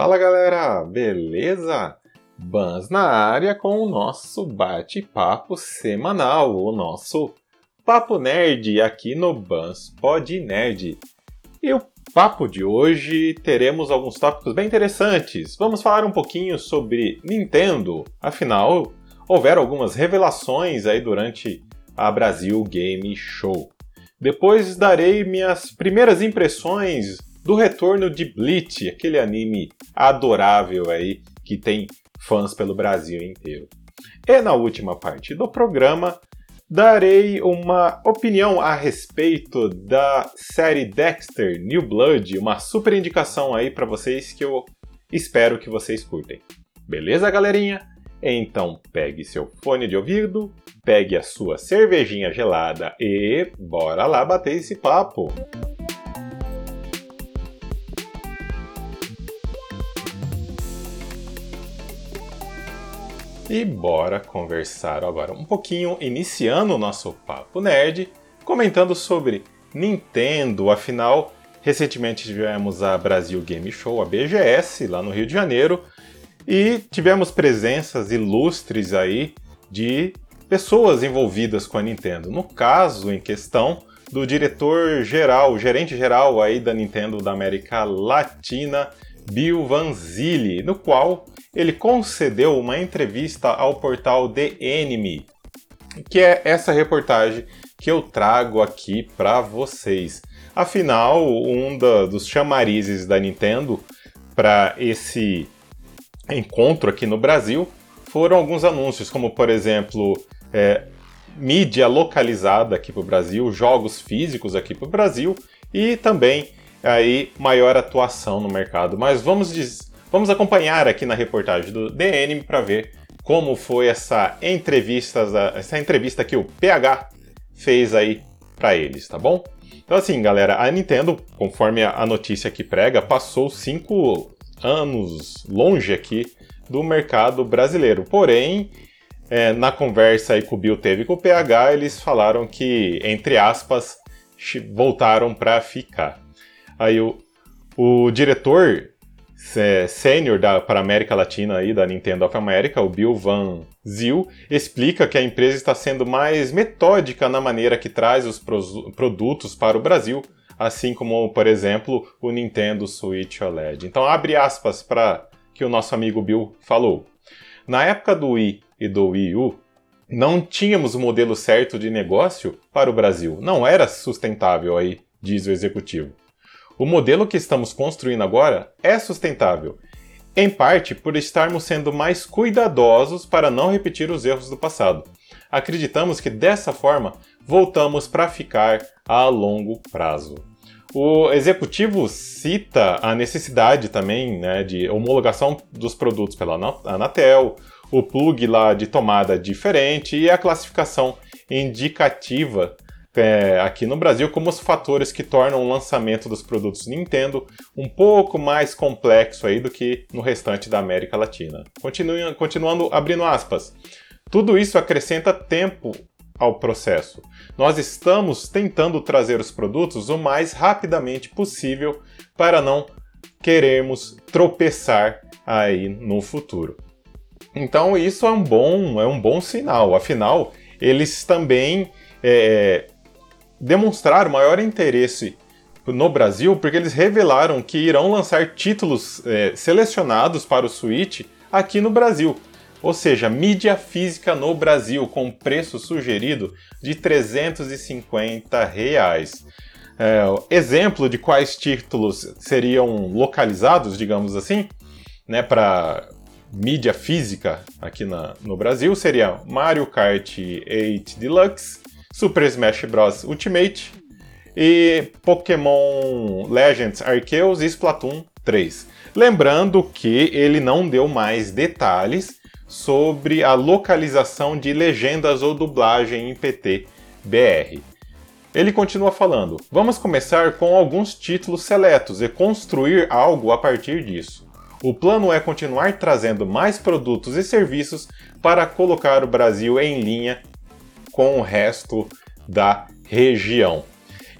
Fala galera, beleza? Bans na área com o nosso bate-papo semanal, o nosso Papo Nerd aqui no Bans Pod Nerd. E o papo de hoje teremos alguns tópicos bem interessantes. Vamos falar um pouquinho sobre Nintendo, afinal, houveram algumas revelações aí durante a Brasil Game Show. Depois darei minhas primeiras impressões do retorno de Bleach, aquele anime adorável aí que tem fãs pelo Brasil inteiro. E na última parte do programa, darei uma opinião a respeito da série Dexter New Blood, uma super indicação aí para vocês que eu espero que vocês curtem. Beleza, galerinha? Então pegue seu fone de ouvido, pegue a sua cervejinha gelada e bora lá bater esse papo! E bora conversar agora um pouquinho, iniciando o nosso papo nerd, comentando sobre Nintendo. Afinal, recentemente tivemos a Brasil Game Show, a BGS, lá no Rio de Janeiro, e tivemos presenças ilustres aí de pessoas envolvidas com a Nintendo. No caso em questão do diretor geral, gerente geral aí da Nintendo da América Latina, Bill Vanzilli, no qual ele concedeu uma entrevista ao portal The Enemy, que é essa reportagem que eu trago aqui para vocês. Afinal, um da, dos chamarizes da Nintendo para esse encontro aqui no Brasil foram alguns anúncios, como por exemplo, é, mídia localizada aqui para o Brasil, jogos físicos aqui para o Brasil e também aí maior atuação no mercado. Mas vamos Vamos acompanhar aqui na reportagem do DN para ver como foi essa entrevista, essa entrevista que o PH fez aí para eles, tá bom? Então assim, galera, a Nintendo, conforme a notícia que prega, passou cinco anos longe aqui do mercado brasileiro. Porém, é, na conversa aí que o Bill teve com o PH, eles falaram que, entre aspas, voltaram para ficar. Aí o, o diretor sênior para a América Latina aí da Nintendo of America, o Bill Van Zyl, explica que a empresa está sendo mais metódica na maneira que traz os produtos para o Brasil, assim como, por exemplo, o Nintendo Switch OLED. Então, abre aspas para que o nosso amigo Bill falou. Na época do Wii e do Wii U, não tínhamos o modelo certo de negócio para o Brasil. Não era sustentável aí, diz o executivo. O modelo que estamos construindo agora é sustentável, em parte por estarmos sendo mais cuidadosos para não repetir os erros do passado. Acreditamos que dessa forma voltamos para ficar a longo prazo. O executivo cita a necessidade também né, de homologação dos produtos pela Anatel, o plug lá de tomada diferente e a classificação indicativa é, aqui no Brasil como os fatores que tornam o lançamento dos produtos Nintendo um pouco mais complexo aí do que no restante da América Latina. Continuando abrindo aspas. Tudo isso acrescenta tempo ao processo. Nós estamos tentando trazer os produtos o mais rapidamente possível para não querermos tropeçar aí no futuro. Então isso é um bom, é um bom sinal. Afinal, eles também é, demonstrar maior interesse no Brasil porque eles revelaram que irão lançar títulos é, selecionados para o Switch aqui no Brasil. Ou seja, mídia física no Brasil com preço sugerido de 350 reais. É, exemplo de quais títulos seriam localizados, digamos assim, né, para mídia física aqui na, no Brasil seria Mario Kart 8 Deluxe, Super Smash Bros. Ultimate e Pokémon Legends Arceus e Splatoon 3. Lembrando que ele não deu mais detalhes sobre a localização de legendas ou dublagem em PT BR. Ele continua falando: Vamos começar com alguns títulos seletos e construir algo a partir disso. O plano é continuar trazendo mais produtos e serviços para colocar o Brasil em linha com o resto da região.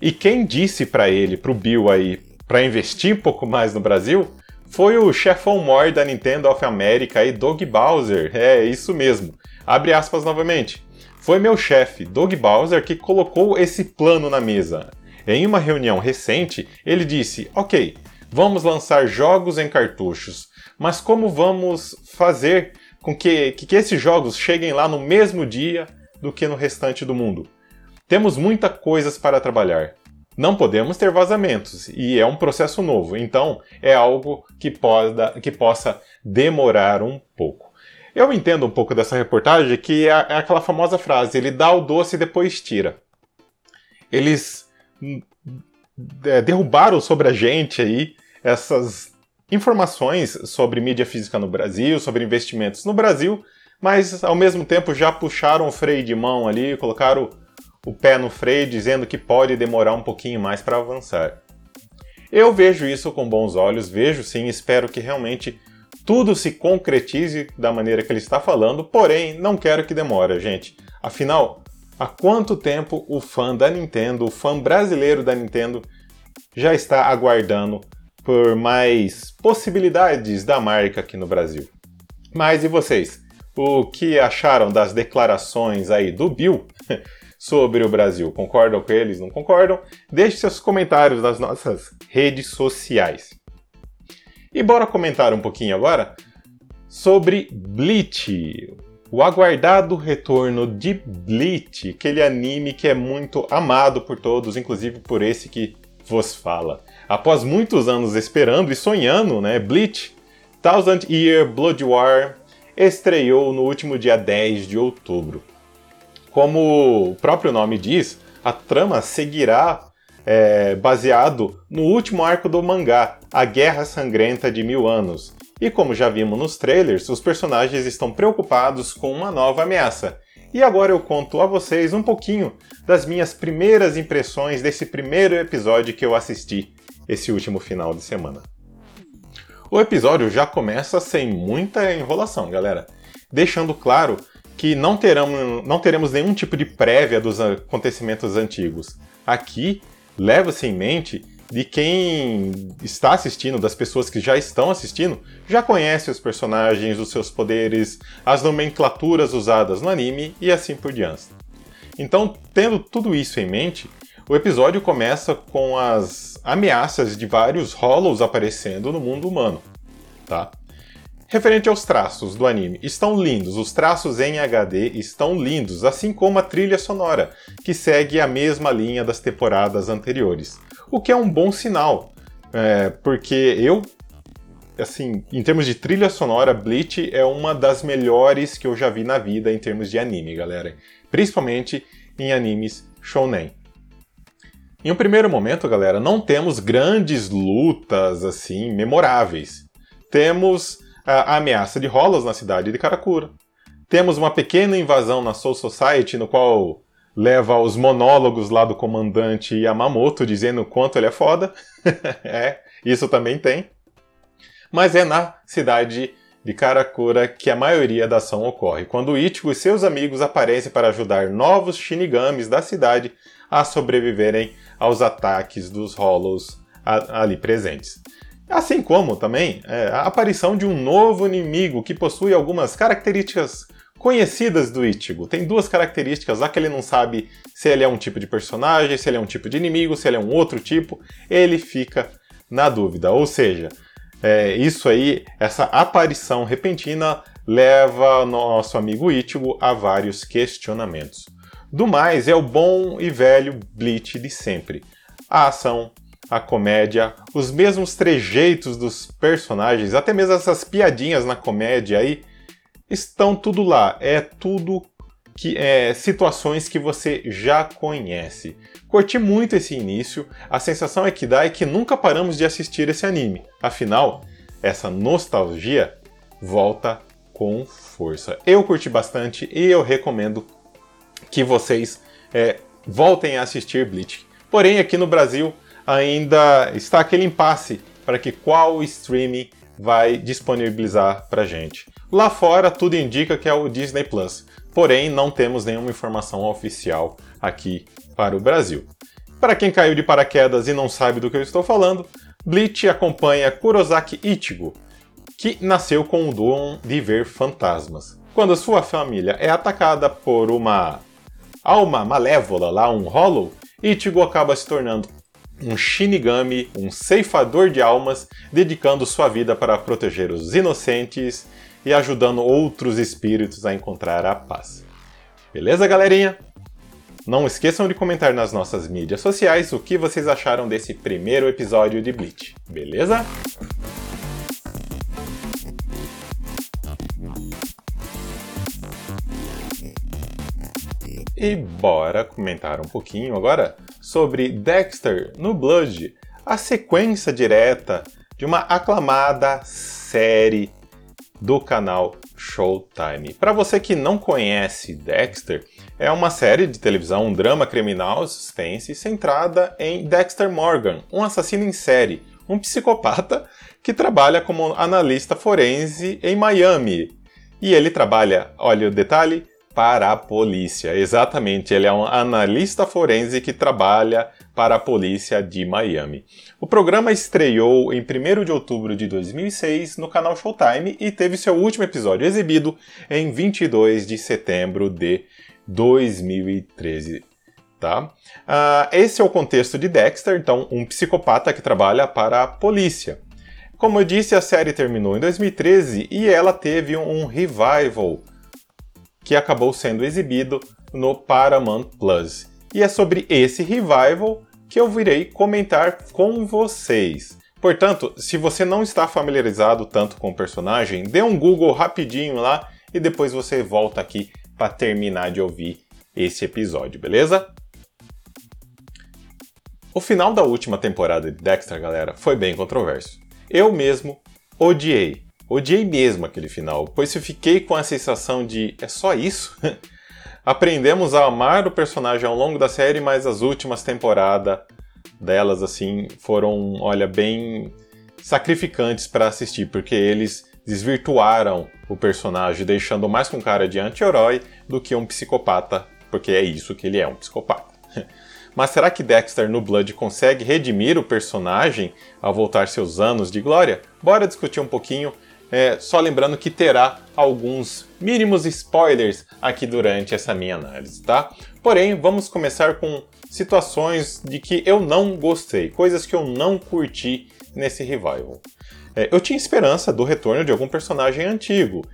E quem disse para ele, para o Bill aí, para investir um pouco mais no Brasil, foi o chefão mor da Nintendo of America e Doug Bowser. É, isso mesmo. Abre aspas novamente. Foi meu chefe, Doug Bowser, que colocou esse plano na mesa. Em uma reunião recente, ele disse: Ok, vamos lançar jogos em cartuchos, mas como vamos fazer com que, que, que esses jogos cheguem lá no mesmo dia do que no restante do mundo? Temos muitas coisas para trabalhar. Não podemos ter vazamentos e é um processo novo, então é algo que, poda, que possa demorar um pouco. Eu entendo um pouco dessa reportagem que é, é aquela famosa frase: ele dá o doce e depois tira. Eles hum, é, derrubaram sobre a gente aí essas informações sobre mídia física no Brasil, sobre investimentos no Brasil, mas ao mesmo tempo já puxaram o freio de mão ali, colocaram o pé no freio, dizendo que pode demorar um pouquinho mais para avançar. Eu vejo isso com bons olhos, vejo sim, espero que realmente tudo se concretize da maneira que ele está falando, porém não quero que demore, gente. Afinal, há quanto tempo o fã da Nintendo, o fã brasileiro da Nintendo, já está aguardando por mais possibilidades da marca aqui no Brasil? Mas e vocês? O que acharam das declarações aí do Bill sobre o Brasil. Concordam com eles? Não concordam? Deixe seus comentários nas nossas redes sociais. E bora comentar um pouquinho agora sobre Bleach. O aguardado retorno de Bleach, aquele anime que é muito amado por todos, inclusive por esse que vos fala. Após muitos anos esperando e sonhando, né, Bleach Thousand Year Blood War estreou no último dia 10 de outubro. Como o próprio nome diz, a trama seguirá é, baseado no último arco do mangá, A Guerra Sangrenta de Mil Anos. E como já vimos nos trailers, os personagens estão preocupados com uma nova ameaça. E agora eu conto a vocês um pouquinho das minhas primeiras impressões desse primeiro episódio que eu assisti esse último final de semana. O episódio já começa sem muita enrolação, galera, deixando claro que não, terão, não teremos nenhum tipo de prévia dos acontecimentos antigos. Aqui, leva-se em mente de quem está assistindo, das pessoas que já estão assistindo, já conhece os personagens, os seus poderes, as nomenclaturas usadas no anime e assim por diante. Então, tendo tudo isso em mente, o episódio começa com as ameaças de vários Hollows aparecendo no mundo humano, tá? Referente aos traços do anime, estão lindos, os traços em HD estão lindos, assim como a trilha sonora, que segue a mesma linha das temporadas anteriores. O que é um bom sinal, é, porque eu, assim, em termos de trilha sonora, Bleach é uma das melhores que eu já vi na vida em termos de anime, galera. Principalmente em animes shounen. Em um primeiro momento, galera, não temos grandes lutas assim memoráveis. Temos a ameaça de rolas na cidade de Karakura. Temos uma pequena invasão na Soul Society, no qual leva os monólogos lá do comandante Yamamoto dizendo o quanto ele é foda. é, isso também tem. Mas é na cidade de Karakura que a maioria da ação ocorre, quando Ichigo e seus amigos aparecem para ajudar novos Shinigamis da cidade a sobreviverem aos ataques dos Hollows ali presentes. Assim como também é, a aparição de um novo inimigo que possui algumas características conhecidas do Ichigo. Tem duas características lá que ele não sabe se ele é um tipo de personagem, se ele é um tipo de inimigo, se ele é um outro tipo. Ele fica na dúvida. Ou seja, é, isso aí, essa aparição repentina leva nosso amigo Ichigo a vários questionamentos. Do mais, é o bom e velho Bleach de sempre. A ação, a comédia, os mesmos trejeitos dos personagens, até mesmo essas piadinhas na comédia aí, estão tudo lá. É tudo que é situações que você já conhece. Curti muito esse início, a sensação é que dá é que nunca paramos de assistir esse anime. Afinal, essa nostalgia volta com força. Eu curti bastante e eu recomendo que vocês é, voltem a assistir Bleach. Porém, aqui no Brasil ainda está aquele impasse para que qual streaming vai disponibilizar para gente. Lá fora, tudo indica que é o Disney Plus, porém não temos nenhuma informação oficial aqui para o Brasil. Para quem caiu de paraquedas e não sabe do que eu estou falando, Bleach acompanha Kurosaki Ichigo, que nasceu com o dom de ver fantasmas. Quando sua família é atacada por uma alma malévola lá, um Hollow, Ichigo acaba se tornando um Shinigami, um ceifador de almas, dedicando sua vida para proteger os inocentes e ajudando outros espíritos a encontrar a paz. Beleza, galerinha? Não esqueçam de comentar nas nossas mídias sociais o que vocês acharam desse primeiro episódio de Bleach, beleza? E bora comentar um pouquinho agora sobre Dexter no Blood, a sequência direta de uma aclamada série do canal Showtime. Para você que não conhece Dexter, é uma série de televisão, um drama criminal suspense centrada em Dexter Morgan, um assassino em série, um psicopata que trabalha como analista forense em Miami. E ele trabalha, olha o detalhe, para a polícia. Exatamente, ele é um analista forense que trabalha para a polícia de Miami. O programa estreou em 1 de outubro de 2006 no canal Showtime e teve seu último episódio exibido em 22 de setembro de 2013. Tá? Uh, esse é o contexto de Dexter, então, um psicopata que trabalha para a polícia. Como eu disse, a série terminou em 2013 e ela teve um revival que acabou sendo exibido no Paramount Plus. E é sobre esse revival que eu virei comentar com vocês. Portanto, se você não está familiarizado tanto com o personagem, dê um Google rapidinho lá e depois você volta aqui para terminar de ouvir esse episódio, beleza? O final da última temporada de Dexter, galera, foi bem controverso. Eu mesmo odiei. Odiei mesmo aquele final, pois fiquei com a sensação de é só isso? Aprendemos a amar o personagem ao longo da série, mas as últimas temporadas delas assim foram, olha, bem sacrificantes para assistir, porque eles desvirtuaram o personagem, deixando mais com cara de anti-herói do que um psicopata, porque é isso que ele é, um psicopata. Mas será que Dexter no Blood consegue redimir o personagem ao voltar seus anos de glória? Bora discutir um pouquinho é, só lembrando que terá alguns mínimos spoilers aqui durante essa minha análise, tá? Porém, vamos começar com situações de que eu não gostei, coisas que eu não curti nesse revival. É, eu tinha esperança do retorno de algum personagem antigo.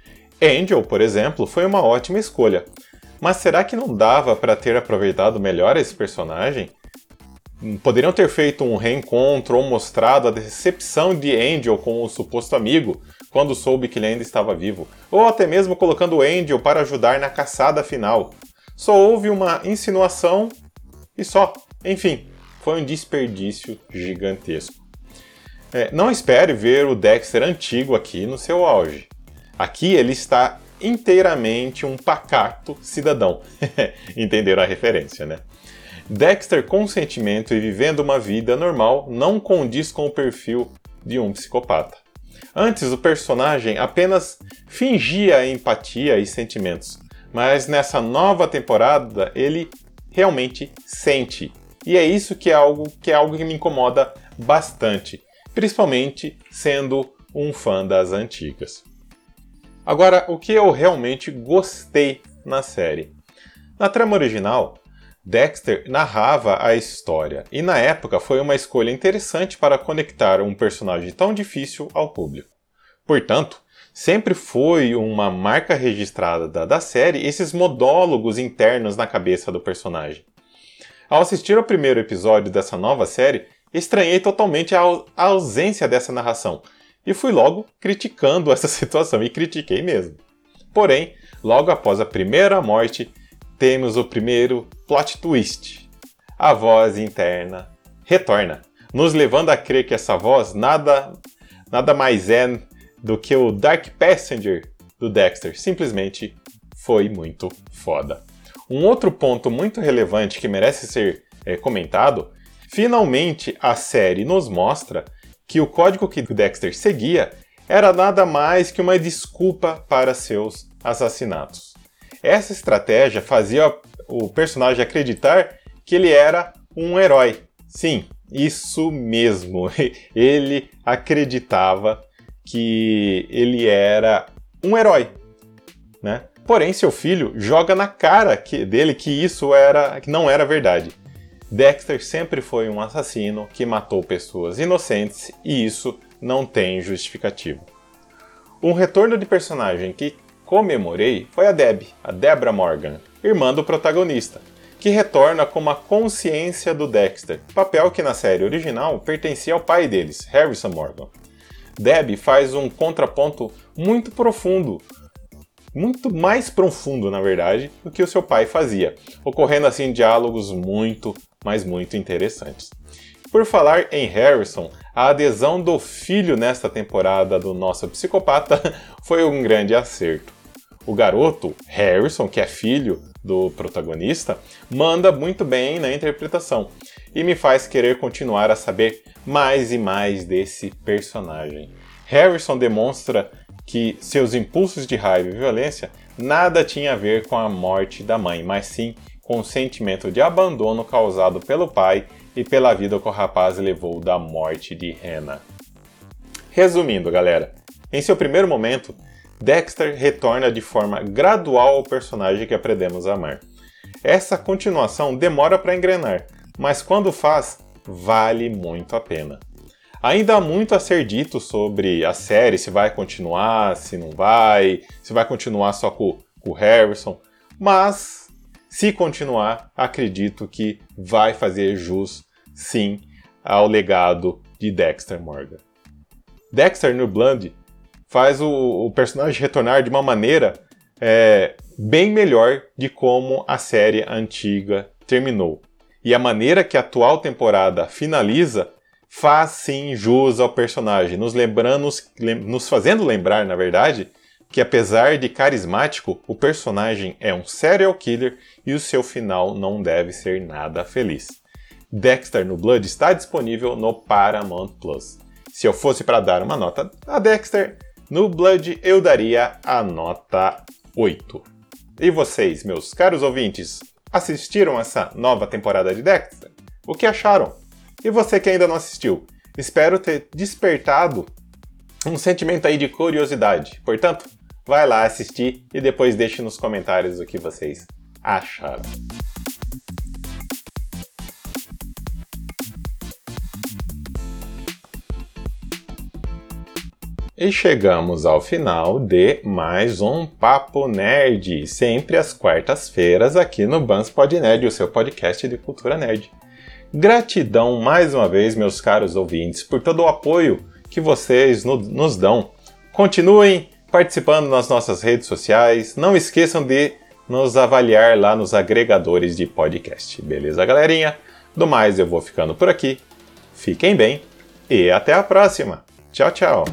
Angel, por exemplo, foi uma ótima escolha. Mas será que não dava para ter aproveitado melhor esse personagem? Poderiam ter feito um reencontro ou mostrado a decepção de Angel com o suposto amigo, quando soube que ele ainda estava vivo, ou até mesmo colocando Angel para ajudar na caçada final. Só houve uma insinuação e só. Enfim, foi um desperdício gigantesco. É, não espere ver o Dexter antigo aqui no seu auge. Aqui ele está inteiramente um pacato cidadão. Entenderam a referência, né? Dexter com sentimento e vivendo uma vida normal não condiz com o perfil de um psicopata. Antes, o personagem apenas fingia empatia e sentimentos, mas nessa nova temporada ele realmente sente. E é isso que é algo que é algo que me incomoda bastante, principalmente sendo um fã das antigas. Agora, o que eu realmente gostei na série? Na trama original, Dexter narrava a história, e na época foi uma escolha interessante para conectar um personagem tão difícil ao público. Portanto, sempre foi uma marca registrada da, da série esses modólogos internos na cabeça do personagem. Ao assistir ao primeiro episódio dessa nova série, estranhei totalmente a, a ausência dessa narração e fui logo criticando essa situação, e critiquei mesmo. Porém, logo após a primeira morte, temos o primeiro plot twist. A voz interna retorna, nos levando a crer que essa voz nada, nada mais é do que o Dark Passenger do Dexter. Simplesmente foi muito foda. Um outro ponto muito relevante que merece ser é, comentado: finalmente a série nos mostra que o código que Dexter seguia era nada mais que uma desculpa para seus assassinatos. Essa estratégia fazia o personagem acreditar que ele era um herói. Sim, Isso mesmo. Ele acreditava que ele era um herói, né? Porém, seu filho joga na cara que, dele que isso era, que não era verdade. Dexter sempre foi um assassino que matou pessoas inocentes e isso não tem justificativo. Um retorno de personagem que comemorei foi a Deb, a Deborah Morgan, irmã do protagonista, que retorna com a consciência do Dexter, papel que na série original pertencia ao pai deles, Harrison Morgan. Deb faz um contraponto muito profundo, muito mais profundo, na verdade, do que o seu pai fazia, ocorrendo assim diálogos muito, mas muito interessantes. Por falar em Harrison, a adesão do filho nesta temporada do nosso psicopata foi um grande acerto. O garoto, Harrison, que é filho do protagonista, manda muito bem na interpretação e me faz querer continuar a saber mais e mais desse personagem. Harrison demonstra que seus impulsos de raiva e violência nada tinha a ver com a morte da mãe, mas sim com o sentimento de abandono causado pelo pai e pela vida que o rapaz levou da morte de Hannah. Resumindo, galera, em seu primeiro momento, Dexter retorna de forma gradual ao personagem que aprendemos a amar. Essa continuação demora para engrenar, mas quando faz, vale muito a pena. Ainda há muito a ser dito sobre a série, se vai continuar, se não vai, se vai continuar só com, com o Harrison, mas se continuar, acredito que vai fazer jus, sim, ao legado de Dexter Morgan. Dexter no Blood faz o, o personagem retornar de uma maneira é, bem melhor de como a série antiga terminou. E a maneira que a atual temporada finaliza faz sim jus ao personagem, nos lembrando, nos fazendo lembrar, na verdade, que apesar de carismático, o personagem é um serial killer e o seu final não deve ser nada feliz. Dexter no Blood está disponível no Paramount Plus. Se eu fosse para dar uma nota a Dexter, no Blood eu daria a nota 8. E vocês, meus caros ouvintes, assistiram essa nova temporada de Dexter? O que acharam? E você que ainda não assistiu? Espero ter despertado um sentimento aí de curiosidade. Portanto, vai lá assistir e depois deixe nos comentários o que vocês acharam. E chegamos ao final de mais um Papo Nerd, sempre às quartas-feiras aqui no Bans Pod Nerd, o seu podcast de cultura nerd. Gratidão mais uma vez, meus caros ouvintes, por todo o apoio que vocês no, nos dão. Continuem participando nas nossas redes sociais, não esqueçam de nos avaliar lá nos agregadores de podcast, beleza, galerinha? Do mais, eu vou ficando por aqui. Fiquem bem e até a próxima. Tchau, tchau.